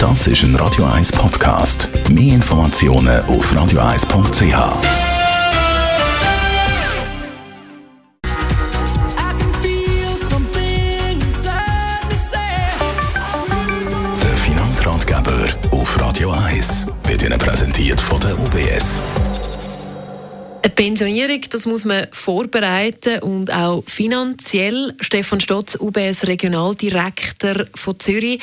Das ist ein Radio 1 Podcast. Mehr Informationen auf radio1.ch. Der Finanzratgeber auf Radio 1 wird Ihnen präsentiert von der UBS. Eine Pensionierung, das muss man vorbereiten und auch finanziell. Stefan Stotz, UBS Regionaldirektor von Zürich.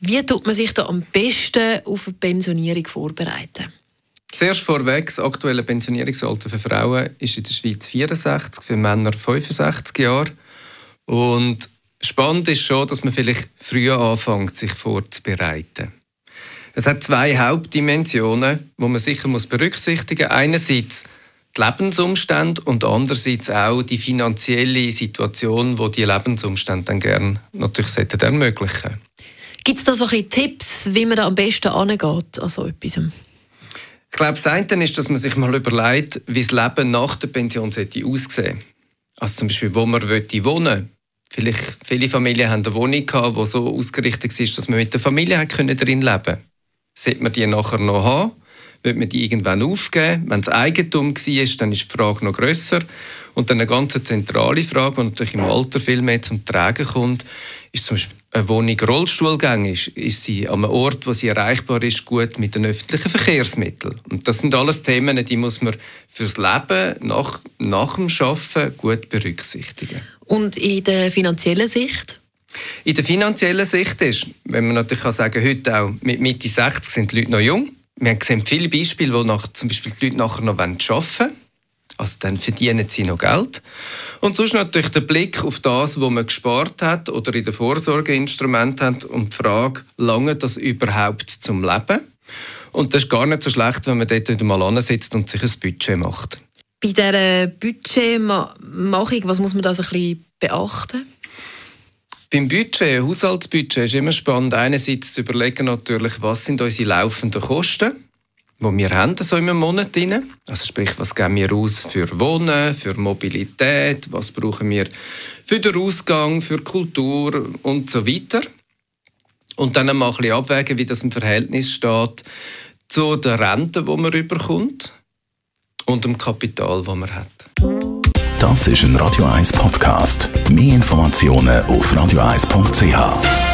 Wie tut man sich da am besten auf eine Pensionierung vorbereiten? Zuerst vorweg, das aktuelle Pensionierungsalter für Frauen ist in der Schweiz 64, für Männer 65 Jahre. Und spannend ist schon, dass man vielleicht früher anfängt, sich vorzubereiten. Es hat zwei Hauptdimensionen, die man sicher muss berücksichtigen muss. Einerseits die Lebensumstände und andererseits auch die finanzielle Situation, wo die Lebensumstände dann gerne natürlich ermöglichen Gibt es da so ein Tipps, wie man da am besten angeht an so etwas? Ich glaube, das eine ist, dass man sich mal überlegt, wie das Leben nach der Pension sollte aussehen Also zum Beispiel, wo man wohnen will. Vielleicht viele Familien haben eine Wohnung gehabt, die so ausgerichtet ist, dass man mit der Familie drin leben konnte. Sollte man die nachher noch haben? Wird man die irgendwann aufgeben? Wenn es Eigentum war, dann ist die Frage noch grösser. Und dann eine ganz zentrale Frage, die natürlich im Alter viel mehr zum Tragen kommt, ist zum Beispiel eine Wohnung rollstuhlgängig, ist sie an einem Ort, wo sie erreichbar ist, gut mit den öffentlichen Verkehrsmitteln. Und das sind alles Themen, die muss man fürs Leben nach, nach dem Arbeiten gut berücksichtigen. Und in der finanziellen Sicht? In der finanziellen Sicht ist, wenn man natürlich kann sagen, heute auch mit Mitte 60 sind die Leute noch jung. Wir haben gesehen viele Beispiele, wo nach, zum Beispiel die Leute nachher noch arbeiten wollen. Also dann verdienen sie noch Geld. Und sonst natürlich der Blick auf das, was man gespart hat oder in der Vorsorgeinstrument hat und die Frage, lange das überhaupt zum Leben? Und das ist gar nicht so schlecht, wenn man dort wieder mal ansitzt und sich ein Budget macht. Bei dieser Budgetmachung, was muss man da so ein bisschen beachten? Beim Budget, Haushaltsbudget, ist immer spannend, einerseits zu überlegen natürlich, was sind unsere laufenden Kosten die wir haben, so im Monat drin. Also sprich, was geben wir aus für Wohnen, für Mobilität, was brauchen wir für den Ausgang, für Kultur und so weiter. Und dann mal ein bisschen abwägen, wie das im Verhältnis steht zu der Rente, die man überkommt und dem Kapital, das man hat. Das ist ein Radio 1 Podcast. Mehr Informationen auf radio1.ch.